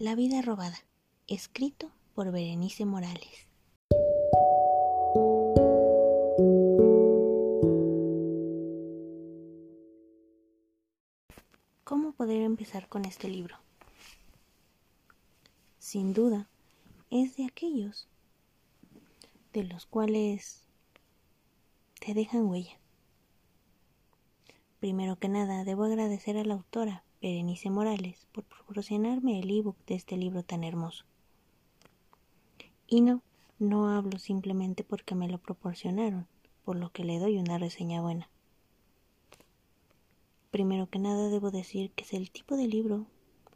La vida robada, escrito por Berenice Morales. ¿Cómo poder empezar con este libro? Sin duda, es de aquellos de los cuales te dejan huella. Primero que nada, debo agradecer a la autora, Berenice Morales, por proporcionarme el ebook de este libro tan hermoso. Y no, no hablo simplemente porque me lo proporcionaron, por lo que le doy una reseña buena. Primero que nada debo decir que es el tipo de libro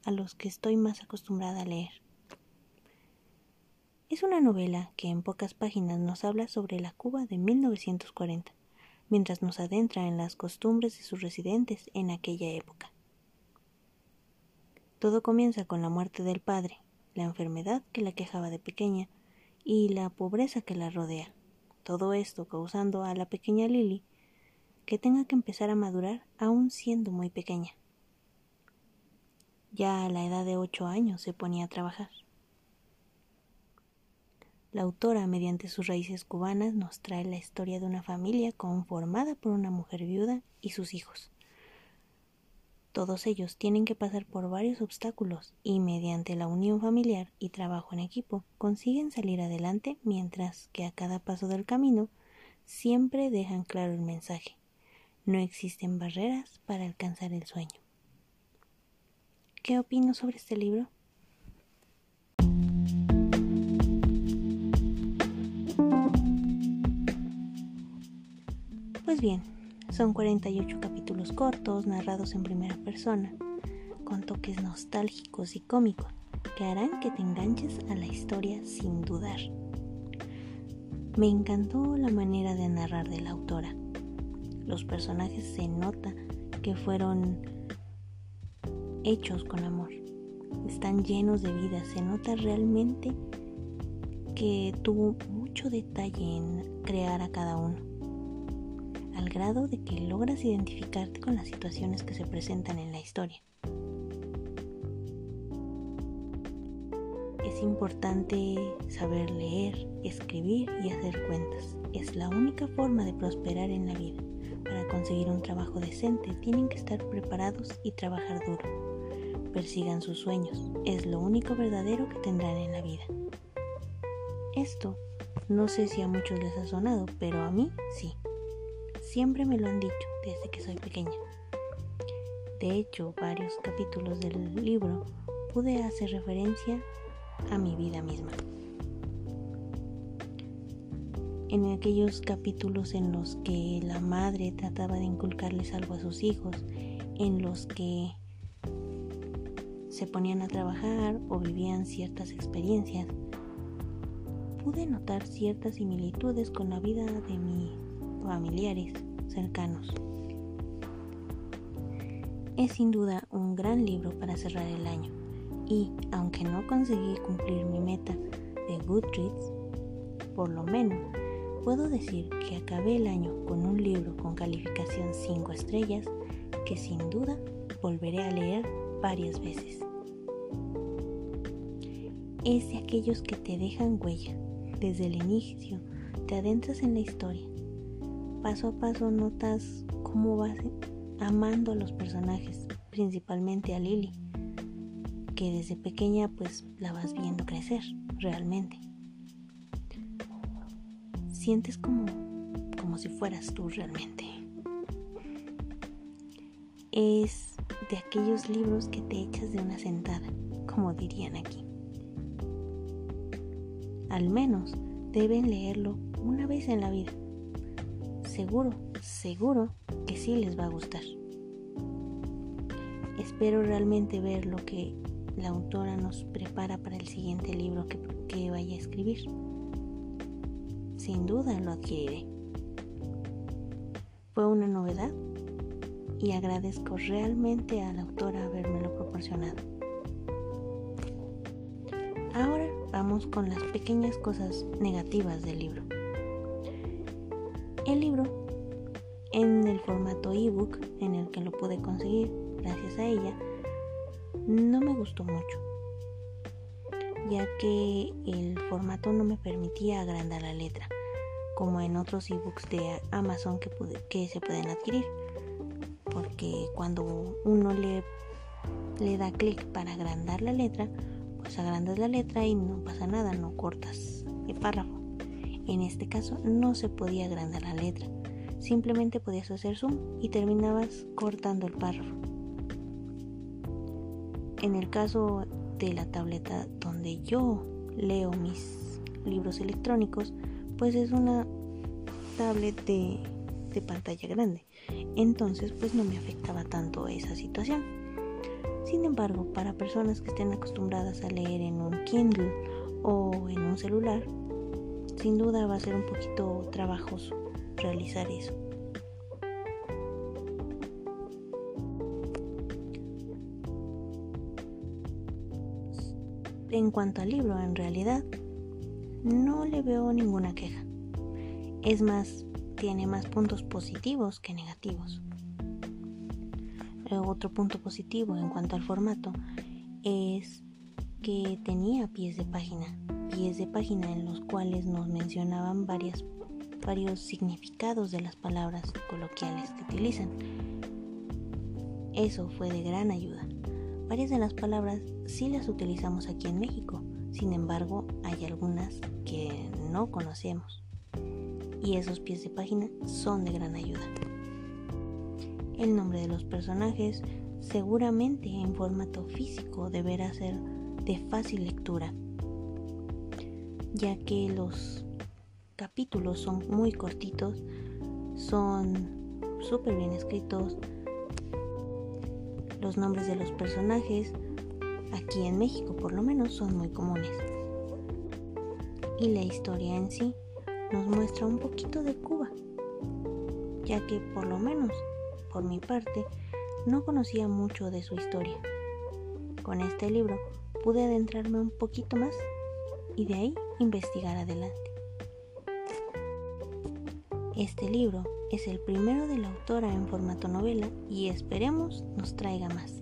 a los que estoy más acostumbrada a leer. Es una novela que en pocas páginas nos habla sobre la Cuba de 1940 mientras nos adentra en las costumbres de sus residentes en aquella época. Todo comienza con la muerte del padre, la enfermedad que la quejaba de pequeña y la pobreza que la rodea. Todo esto causando a la pequeña Lily que tenga que empezar a madurar aún siendo muy pequeña. Ya a la edad de ocho años se ponía a trabajar. La autora, mediante sus raíces cubanas, nos trae la historia de una familia conformada por una mujer viuda y sus hijos. Todos ellos tienen que pasar por varios obstáculos y mediante la unión familiar y trabajo en equipo consiguen salir adelante mientras que a cada paso del camino siempre dejan claro el mensaje. No existen barreras para alcanzar el sueño. ¿Qué opino sobre este libro? Pues bien, son 48 capítulos cortos, narrados en primera persona, con toques nostálgicos y cómicos, que harán que te enganches a la historia sin dudar. Me encantó la manera de narrar de la autora. Los personajes se nota que fueron hechos con amor. Están llenos de vida, se nota realmente que tuvo mucho detalle en crear a cada uno grado de que logras identificarte con las situaciones que se presentan en la historia. Es importante saber leer, escribir y hacer cuentas. Es la única forma de prosperar en la vida. Para conseguir un trabajo decente tienen que estar preparados y trabajar duro. Persigan sus sueños. Es lo único verdadero que tendrán en la vida. Esto no sé si a muchos les ha sonado, pero a mí sí. Siempre me lo han dicho desde que soy pequeña. De hecho, varios capítulos del libro pude hacer referencia a mi vida misma. En aquellos capítulos en los que la madre trataba de inculcarles algo a sus hijos, en los que se ponían a trabajar o vivían ciertas experiencias, pude notar ciertas similitudes con la vida de mi familiares cercanos. Es sin duda un gran libro para cerrar el año y, aunque no conseguí cumplir mi meta de Goodreads, por lo menos puedo decir que acabé el año con un libro con calificación 5 estrellas que sin duda volveré a leer varias veces. Es de aquellos que te dejan huella. Desde el inicio te adentras en la historia paso a paso notas cómo vas amando a los personajes, principalmente a Lily, que desde pequeña pues la vas viendo crecer realmente. Sientes como, como si fueras tú realmente. Es de aquellos libros que te echas de una sentada, como dirían aquí. Al menos deben leerlo una vez en la vida seguro, seguro que sí les va a gustar. Espero realmente ver lo que la autora nos prepara para el siguiente libro que, que vaya a escribir. Sin duda lo adquiriré. Fue una novedad y agradezco realmente a la autora habérmelo proporcionado. Ahora vamos con las pequeñas cosas negativas del libro. El libro, en el formato ebook en el que lo pude conseguir gracias a ella, no me gustó mucho. ya que el formato no me permitía agrandar la letra, como en otros ebooks de Amazon que, se pueden adquirir. Porque cuando uno le, le da clic para agrandar la letra, pues agrandas la letra y no pasa nada, no cortas el párrafo. En este caso no se podía agrandar la letra, simplemente podías hacer zoom y terminabas cortando el párrafo. En el caso de la tableta donde yo leo mis libros electrónicos, pues es una tablet de, de pantalla grande. Entonces pues no me afectaba tanto esa situación. Sin embargo, para personas que estén acostumbradas a leer en un Kindle o en un celular, sin duda va a ser un poquito trabajoso realizar eso. En cuanto al libro, en realidad, no le veo ninguna queja. Es más, tiene más puntos positivos que negativos. Eh, otro punto positivo en cuanto al formato es que tenía pies de página, pies de página en los cuales nos mencionaban varios significados de las palabras coloquiales que utilizan. Eso fue de gran ayuda. Varias de las palabras sí las utilizamos aquí en México, sin embargo hay algunas que no conocemos y esos pies de página son de gran ayuda. El nombre de los personajes seguramente en formato físico deberá ser de fácil lectura, ya que los capítulos son muy cortitos, son súper bien escritos, los nombres de los personajes, aquí en México por lo menos, son muy comunes. Y la historia en sí nos muestra un poquito de Cuba, ya que por lo menos, por mi parte, no conocía mucho de su historia. Con este libro pude adentrarme un poquito más y de ahí investigar adelante. Este libro es el primero de la autora en formato novela y esperemos nos traiga más.